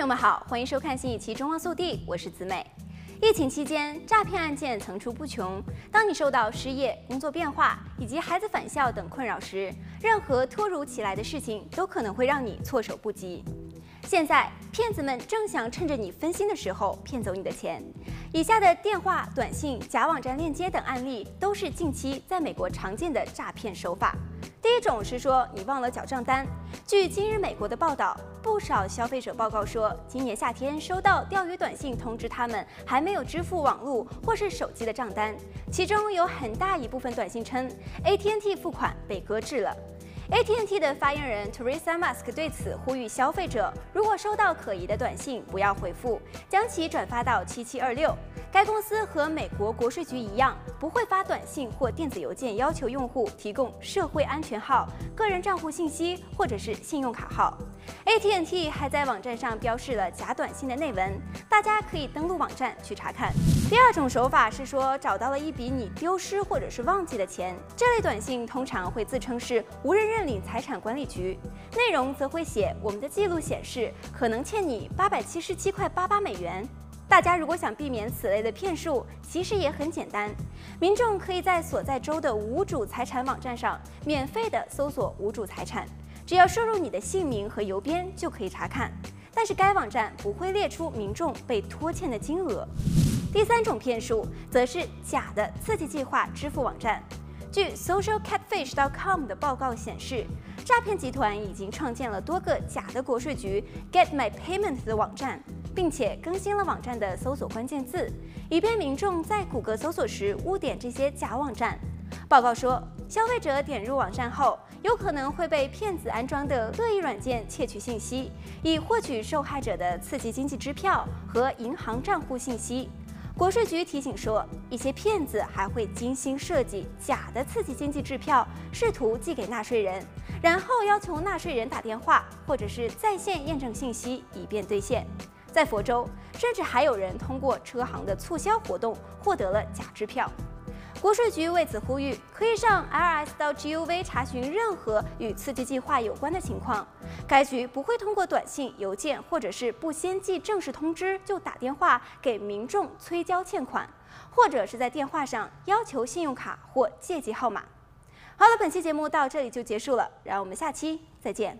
朋友们好，欢迎收看新一期《中望速递》，我是子美。疫情期间，诈骗案件层出不穷。当你受到失业、工作变化以及孩子返校等困扰时，任何突如其来的事情都可能会让你措手不及。现在，骗子们正想趁着你分心的时候骗走你的钱。以下的电话、短信、假网站链接等案例，都是近期在美国常见的诈骗手法。第一种是说你忘了缴账单。据今日美国的报道，不少消费者报告说，今年夏天收到钓鱼短信通知他们还没有支付网络或是手机的账单，其中有很大一部分短信称 AT&T 付款被搁置了。AT&T 的发言人 Teresa Musk 对此呼吁消费者，如果收到可疑的短信，不要回复，将其转发到七七二六。该公司和美国国税局一样，不会发短信或电子邮件要求用户提供社会安全号、个人账户信息或者是信用卡号。AT&T 还在网站上标示了假短信的内文，大家可以登录网站去查看。第二种手法是说找到了一笔你丢失或者是忘记的钱，这类短信通常会自称是无人认领财产管理局，内容则会写我们的记录显示可能欠你八百七十七块八八美元。大家如果想避免此类的骗术，其实也很简单，民众可以在所在州的无主财产网站上免费地搜索无主财产，只要输入你的姓名和邮编就可以查看，但是该网站不会列出民众被拖欠的金额。第三种骗术则是假的刺激计划支付网站。据 SocialCatfish.com 的报告显示，诈骗集团已经创建了多个假的国税局 Get My Payment 的网站，并且更新了网站的搜索关键字，以便民众在谷歌搜索时误点这些假网站。报告说，消费者点入网站后，有可能会被骗子安装的恶意软件窃取信息，以获取受害者的刺激经济支票和银行账户信息。国税局提醒说，一些骗子还会精心设计假的刺激经济支票，试图寄给纳税人，然后要求纳税人打电话或者是在线验证信息，以便兑现。在佛州，甚至还有人通过车行的促销活动获得了假支票。国税局为此呼吁，可以上 IRS.gov 查询任何与刺激计划有关的情况。该局不会通过短信、邮件或者是不先寄正式通知就打电话给民众催交欠款，或者是在电话上要求信用卡或借记号码。好了，本期节目到这里就结束了，让我们下期再见。